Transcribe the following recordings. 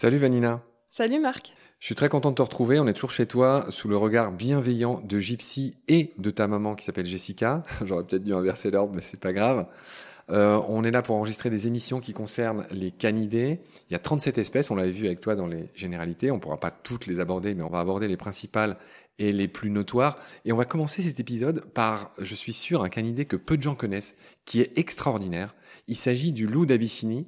Salut Vanina. Salut Marc. Je suis très content de te retrouver. On est toujours chez toi sous le regard bienveillant de Gypsy et de ta maman qui s'appelle Jessica. J'aurais peut-être dû inverser l'ordre, mais c'est pas grave. Euh, on est là pour enregistrer des émissions qui concernent les canidés. Il y a 37 espèces, on l'avait vu avec toi dans les généralités. On ne pourra pas toutes les aborder, mais on va aborder les principales et les plus notoires. Et on va commencer cet épisode par, je suis sûr, un canidé que peu de gens connaissent, qui est extraordinaire. Il s'agit du loup d'Abyssinie,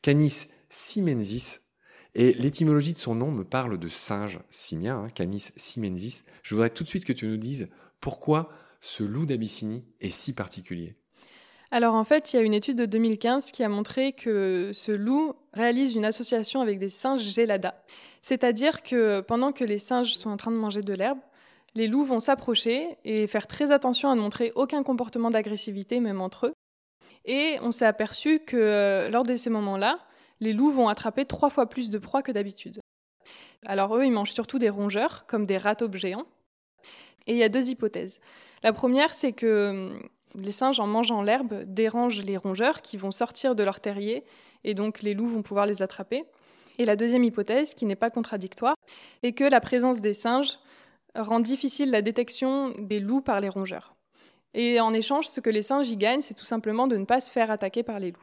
Canis simensis, et l'étymologie de son nom me parle de singe simien, hein, Canis simensis. Je voudrais tout de suite que tu nous dises pourquoi ce loup d'Abyssinie est si particulier. Alors en fait, il y a une étude de 2015 qui a montré que ce loup réalise une association avec des singes gélada. C'est-à-dire que pendant que les singes sont en train de manger de l'herbe, les loups vont s'approcher et faire très attention à ne montrer aucun comportement d'agressivité, même entre eux. Et on s'est aperçu que euh, lors de ces moments-là, les loups vont attraper trois fois plus de proies que d'habitude. Alors eux, ils mangent surtout des rongeurs, comme des rataubes géants. Et il y a deux hypothèses. La première, c'est que hum, les singes, en mangeant l'herbe, dérangent les rongeurs qui vont sortir de leur terrier, et donc les loups vont pouvoir les attraper. Et la deuxième hypothèse, qui n'est pas contradictoire, est que la présence des singes rend difficile la détection des loups par les rongeurs. Et en échange, ce que les singes y gagnent, c'est tout simplement de ne pas se faire attaquer par les loups.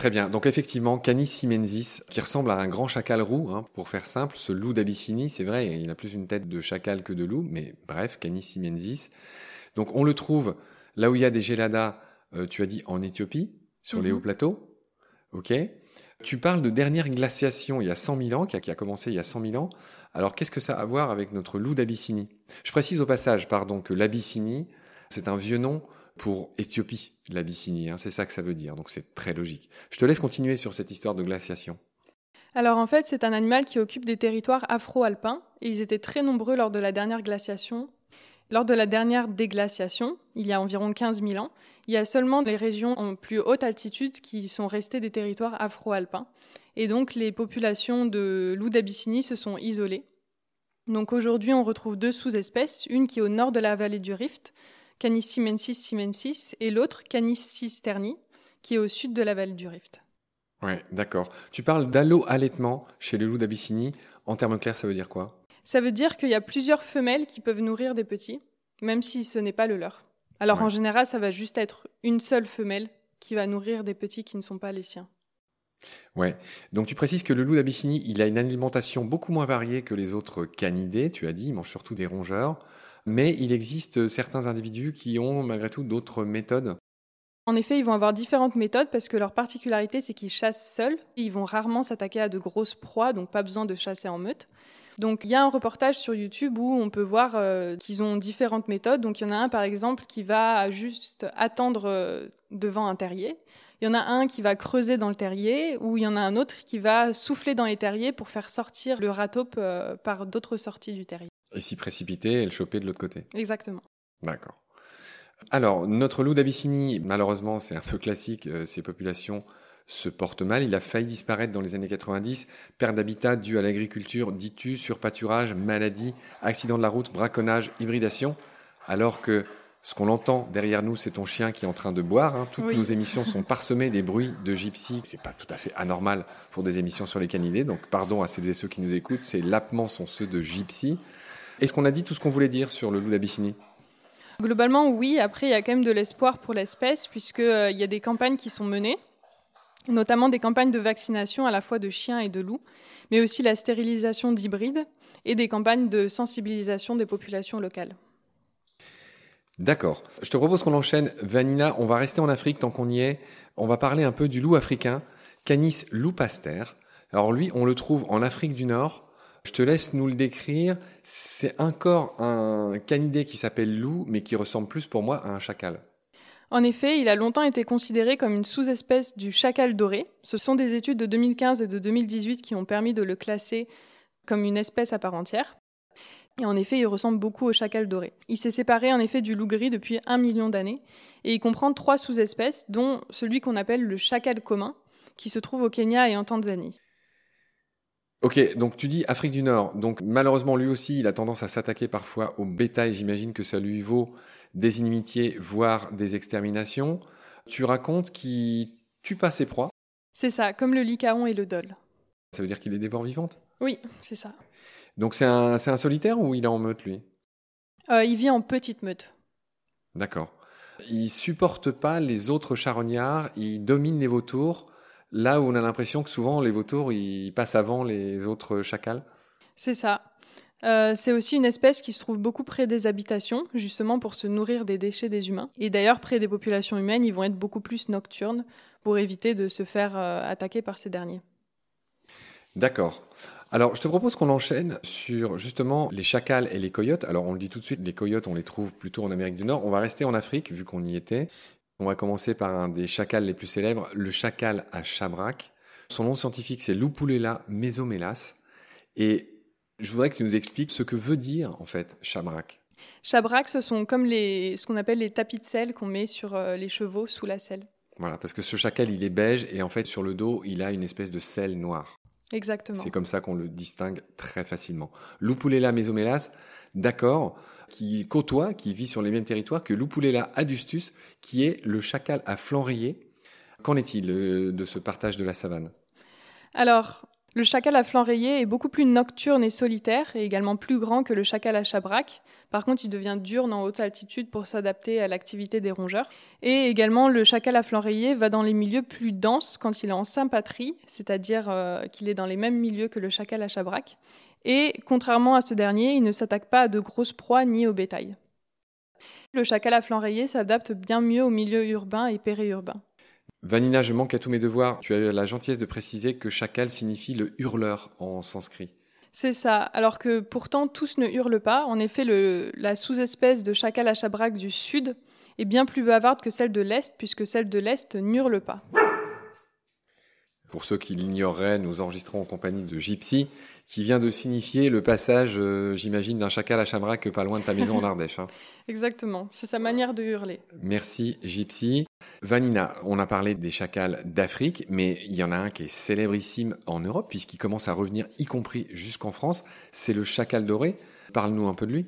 Très bien. Donc effectivement, Canis simensis, qui ressemble à un grand chacal roux, hein, pour faire simple, ce loup d'Abyssinie, c'est vrai, il a plus une tête de chacal que de loup, mais bref, Canis simensis. Donc on le trouve là où il y a des géladas, euh, tu as dit en Éthiopie, sur les Mhm. hauts plateaux. Ok. Tu parles de dernière glaciation il y a 100 000 ans, qui a, qui a commencé il y a 100 000 ans. Alors qu'est-ce que ça a à voir avec notre loup d'Abyssinie? Je précise au passage, pardon, que l'Abyssinie, c'est un vieux nom pour Éthiopie, l'Abyssinie. Hein, c'est ça que ça veut dire, donc c'est très logique. Je te laisse continuer sur cette histoire de glaciation. Alors en fait, c'est un animal qui occupe des territoires afro-alpins, et ils étaient très nombreux lors de la dernière glaciation. Lors de la dernière déglaciation, il y a environ 15 000 ans, il y a seulement les régions en plus haute altitude qui sont restées des territoires afro-alpins. Et donc les populations de loups d'Abyssinie se sont isolées. Donc aujourd'hui, on retrouve deux sous-espèces, une qui est au nord de la vallée du Rift, Canis simensis simensis, et l'autre, Canis cisterni, qui est au sud de la vallée du Rift. Ouais, d'accord. Tu parles d'allo-allaitement chez les loups d'Abyssinie. En termes clairs, ça veut dire quoi? Ça veut dire qu'il y a plusieurs femelles qui peuvent nourrir des petits, même si ce n'est pas le leur. Alors Ouais. en général, ça va juste être une seule femelle qui va nourrir des petits qui ne sont pas les siens. Ouais. Donc tu précises que le loup d'Abyssinie, il a une alimentation beaucoup moins variée que les autres canidés, tu as dit, il mange surtout des rongeurs, mais il existe certains individus qui ont malgré tout d'autres méthodes. En effet, ils vont avoir différentes méthodes parce que leur particularité, c'est qu'ils chassent seuls. Ils vont rarement s'attaquer à de grosses proies, donc pas besoin de chasser en meute. Donc il y a un reportage sur YouTube où on peut voir euh, qu'ils ont différentes méthodes. Donc il y en a un par exemple qui va juste attendre euh, devant un terrier. Il y en a un qui va creuser dans le terrier, ou il y en a un autre qui va souffler dans les terriers pour faire sortir le ratope euh, par d'autres sorties du terrier. Et s'y précipiter et le choper de l'autre côté. Exactement. D'accord. Alors, notre loup d'Abyssinie, malheureusement, c'est un peu classique, euh, ces populations se portent mal. Il a failli disparaître dans les années 90. Perte d'habitat due à l'agriculture, dis-tu, surpâturage, maladie, accident de la route, braconnage, hybridation. Alors que ce qu'on entend derrière nous, c'est ton chien qui est en train de boire. hein. Toutes Oui. nos émissions sont parsemées des bruits de gypsy. C'est pas tout à fait anormal pour des émissions sur les canidés. Donc, pardon à celles et ceux qui nous écoutent. Ces lapements sont ceux de gypsy. Est-ce qu'on a dit tout ce qu'on voulait dire sur le loup d'Abyssinie? Globalement, oui. Après, il y a quand même de l'espoir pour l'espèce, puisqu'il y a des campagnes qui sont menées, notamment des campagnes de vaccination à la fois de chiens et de loups, mais aussi la stérilisation d'hybrides et des campagnes de sensibilisation des populations locales. D'accord. Je te propose qu'on enchaîne. Vanina, on va rester en Afrique tant qu'on y est. On va parler un peu du loup africain, Canis loupaster. Alors lui, on le trouve en Afrique du Nord. Je te laisse nous le décrire. C'est encore un canidé qui s'appelle loup, mais qui ressemble plus pour moi à un chacal. En effet, il a longtemps été considéré comme une sous-espèce du chacal doré. Ce sont des études de 2015 et de 2018 qui ont permis de le classer comme une espèce à part entière. Et en effet, il ressemble beaucoup au chacal doré. Il s'est séparé en effet du loup gris depuis un million d'années et il comprend trois sous-espèces, dont celui qu'on appelle le chacal commun, qui se trouve au Kenya et en Tanzanie. Ok, donc tu dis Afrique du Nord. Donc malheureusement, lui aussi, il a tendance à s'attaquer parfois au bétail. J'imagine que ça lui vaut des inimitiés, voire des exterminations. Tu racontes qu'il tue pas ses proies. C'est ça, comme le licaon et le dol. Ça veut dire qu'il les dévore vivantes Oui, c'est ça. Donc c'est un, un, solitaire ou il est en meute, lui? Euh, Il vit en petite meute. D'accord. Il supporte pas les autres charognards, il domine les vautours, là où on a l'impression que souvent les vautours, ils passent avant les autres chacals C'est ça. Euh, c'est aussi une espèce qui se trouve beaucoup près des habitations, justement pour se nourrir des déchets des humains. Et d'ailleurs, près des populations humaines, ils vont être beaucoup plus nocturnes pour éviter de se faire euh, attaquer par ces derniers. D'accord. Alors, je te propose qu'on enchaîne sur justement les chacals et les coyotes. Alors, on le dit tout de suite, les coyotes, on les trouve plutôt en Amérique du Nord. On va rester en Afrique, vu qu'on y était. On va commencer par un des chacals les plus célèbres, le chacal à Chabrac. Son nom scientifique, c'est Lupulella mesomelas. Et je voudrais que tu nous expliques ce que veut dire, en fait, Chabrac. Chabrac, ce sont comme les, ce qu'on appelle les tapis de sel qu'on met sur euh, les chevaux sous la selle. Voilà, parce que ce chacal, il est beige et en fait, sur le dos, il a une espèce de sel noir. Exactement. C'est comme ça qu'on le distingue très facilement. Lupulella mesomelas, d'accord, qui côtoie, qui vit sur les mêmes territoires que Lupulella adustus, qui est le chacal à flanc rayé. Qu'en est-il euh, de ce partage de la savane? Alors, le chacal à flanc rayé est beaucoup plus nocturne et solitaire, et également plus grand que le chacal à chabrac. Par contre, il devient diurne en haute altitude pour s'adapter à l'activité des rongeurs. Et également, le chacal à flanc rayé va dans les milieux plus denses quand il est en sympatrie, c'est-à-dire euh, qu'il est dans les mêmes milieux que le chacal à chabrac. Et contrairement à ce dernier, il ne s'attaque pas à de grosses proies ni au bétail. Le chacal à flanc rayé s'adapte bien mieux aux milieux urbains et périurbains. Vanina, je manque à tous mes devoirs. Tu as eu la gentillesse de préciser que chacal signifie le hurleur en sanskrit. C'est ça, alors que pourtant tous ne hurlent pas. En effet, la sous-espèce de chacal à chabrac du sud est bien plus bavarde que celle de l'est, puisque celle de l'est n'hurle pas. Pour ceux qui l'ignoreraient, nous enregistrons en compagnie de Gypsy, qui vient de signifier le passage, euh, j'imagine, d'un chacal à chabrac pas loin de ta maison en Ardèche. Hein. Exactement, c'est sa manière de hurler. Merci Gypsy. Vanina, on a parlé des chacals d'Afrique, mais il y en a un qui est célébrissime en Europe, puisqu'il commence à revenir, y compris jusqu'en France. C'est le chacal doré. Parle-nous un peu de lui.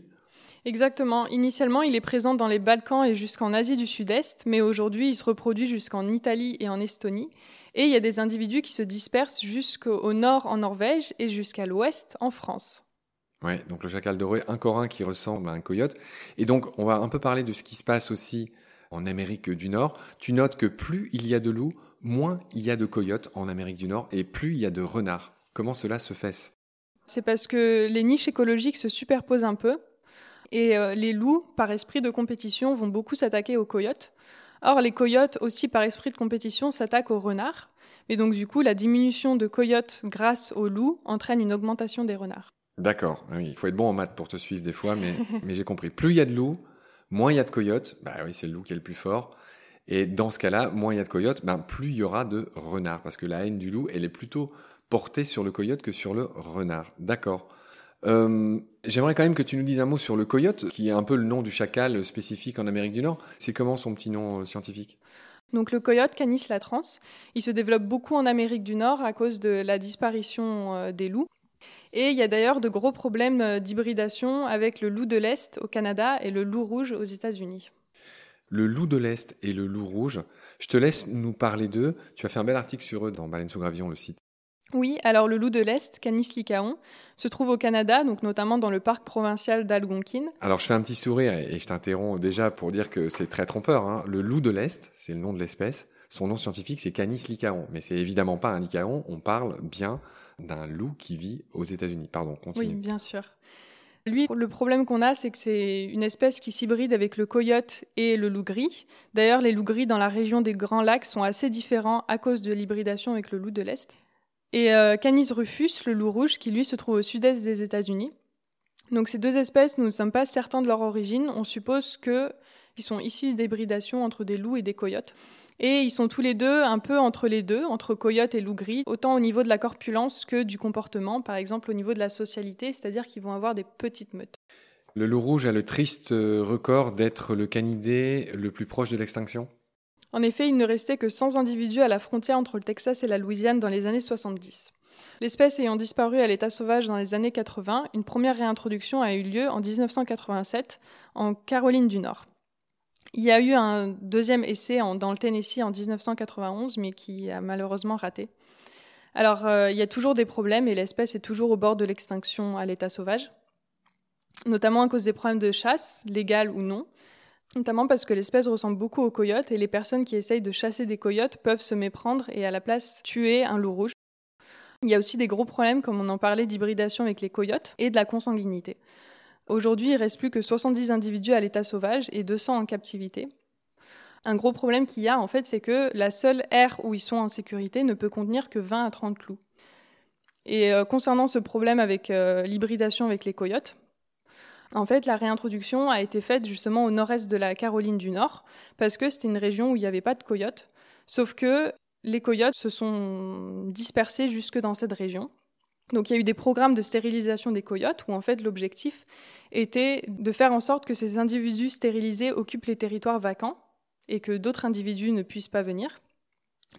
Exactement. Initialement, il est présent dans les Balkans et jusqu'en Asie du Sud-Est, mais aujourd'hui, il se reproduit jusqu'en Italie et en Estonie. Et il y a des individus qui se dispersent jusqu'au nord en Norvège et jusqu'à l'ouest en France. Ouais, donc le chacal doré, un corin qui ressemble à un coyote. Et donc, on va un peu parler de ce qui se passe aussi en Amérique du Nord. Tu notes que plus il y a de loups, moins il y a de coyotes en Amérique du Nord et plus il y a de renards. Comment cela se fait? C'est parce que les niches écologiques se superposent un peu et euh, les loups, par esprit de compétition, vont beaucoup s'attaquer aux coyotes. Or, les coyotes, aussi par esprit de compétition, s'attaquent aux renards. Et donc, du coup, la diminution de coyotes grâce aux loups entraîne une augmentation des renards. D'accord. Ah oui, il faut être bon en maths pour te suivre des fois, mais, j'ai compris. Plus il y a de loups, moins il y a de coyotes. Bah oui, c'est le loup qui est le plus fort. Et dans ce cas-là, moins il y a de coyotes, ben plus il y aura de renards. Parce que la haine du loup, elle est plutôt portée sur le coyote que sur le renard. D'accord. Euh, J'aimerais quand même que tu nous dises un mot sur le coyote, qui est un peu le nom du chacal spécifique en Amérique du Nord. C'est comment son petit nom euh, scientifique? Donc le coyote Canis latrans, il se développe beaucoup en Amérique du Nord à cause de la disparition euh, des loups. Et il y a d'ailleurs de gros problèmes d'hybridation avec le loup de l'Est au Canada et le loup rouge aux États-Unis. Le loup de l'Est et le loup rouge, je te laisse nous parler d'eux. Tu as fait un bel article sur eux dans Baleine sous Gravillon, le site. Oui, alors le loup de l'Est, Canis lycaon, se trouve au Canada, donc notamment dans le parc provincial d'Algonquin. Alors je fais un petit sourire et je t'interromps déjà pour dire que c'est très trompeur. Hein. Le loup de l'Est, c'est le nom de l'espèce. Son nom scientifique, c'est Canis lycaon. Mais c'est évidemment pas un lycaon, on parle bien d'un loup qui vit aux États-Unis. Pardon, continue. Oui, bien sûr. Lui, le problème qu'on a, c'est que c'est une espèce qui s'hybride avec le coyote et le loup gris. D'ailleurs, les loups gris dans la région des Grands Lacs sont assez différents à cause de l'hybridation avec le loup de l'Est et euh, Canis rufus, le loup rouge, qui lui se trouve au sud-est des États-Unis. Donc ces deux espèces, nous ne sommes pas certains de leur origine. On suppose qu'ils sont issus d'hybridation entre des loups et des coyotes. Et ils sont tous les deux un peu entre les deux, entre coyote et loup gris, autant au niveau de la corpulence que du comportement, par exemple au niveau de la socialité, c'est-à-dire qu'ils vont avoir des petites meutes. Le loup rouge a le triste euh, record d'être le canidé le plus proche de l'extinction? En effet, il ne restait que 100 individus à la frontière entre le Texas et la Louisiane dans les années 70. L'espèce ayant disparu à l'état sauvage dans les années 80, une première réintroduction a eu lieu en 1987 en Caroline du Nord. Il y a eu un deuxième essai dans le Tennessee en 1991, mais qui a malheureusement raté. Alors, euh, il y a toujours des problèmes et l'espèce est toujours au bord de l'extinction à l'état sauvage, notamment à cause des problèmes de chasse, légales ou non, notamment parce que l'espèce ressemble beaucoup aux coyotes et les personnes qui essayent de chasser des coyotes peuvent se méprendre et à la place tuer un loup rouge. Il y a aussi des gros problèmes, comme on en parlait, d'hybridation avec les coyotes et de la consanguinité. Aujourd'hui, il reste plus que 70 individus à l'état sauvage et 200 en captivité. Un gros problème qu'il y a, en fait, c'est que la seule aire où ils sont en sécurité ne peut contenir que 20 à 30 loups. Et euh, concernant ce problème avec euh, l'hybridation avec les coyotes, en fait, la réintroduction a été faite justement au nord-est de la Caroline du Nord, parce que c'était une région où il n'y avait pas de coyotes, sauf que les coyotes se sont dispersés jusque dans cette région. Donc il y a eu des programmes de stérilisation des coyotes où en fait l'objectif était de faire en sorte que ces individus stérilisés occupent les territoires vacants et que d'autres individus ne puissent pas venir.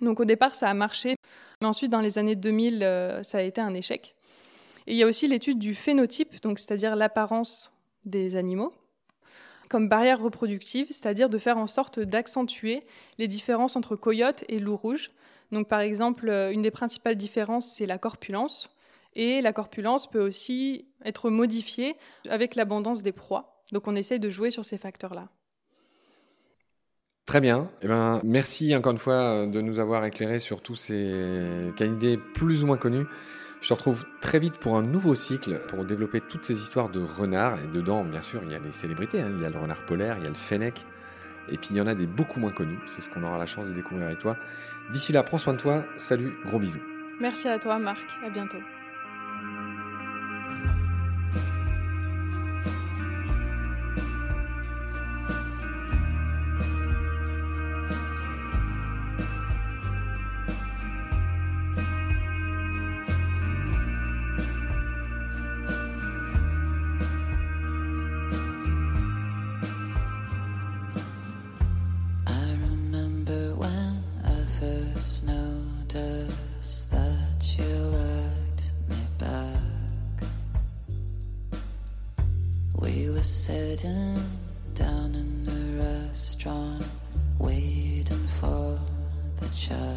Donc au départ, ça a marché, mais ensuite, dans les années 2000, euh, ça a été un échec. Et il y a aussi l'étude du phénotype, donc c'est-à-dire l'apparence des animaux, comme barrière reproductive, c'est-à-dire de faire en sorte d'accentuer les différences entre coyotes et loups rouges. Donc par exemple, euh, une des principales différences, c'est la corpulence. Et la corpulence peut aussi être modifiée avec l'abondance des proies. Donc on essaye de jouer sur ces facteurs-là. Très bien. Eh ben, merci encore une fois euh, de nous avoir éclairé sur tous ces canidés plus ou moins connus. Je te retrouve très vite pour un nouveau cycle pour développer toutes ces histoires de renards. Et dedans, bien sûr, il y a les célébrités. Hein. Il y a le renard polaire, il y a le fennec. Et puis il y en a des beaucoup moins connus. C'est ce qu'on aura la chance de découvrir avec toi. D'ici là, prends soin de toi. Salut, gros bisous. Merci à toi, Marc. À bientôt. was sitting down in a restaurant waiting for the child.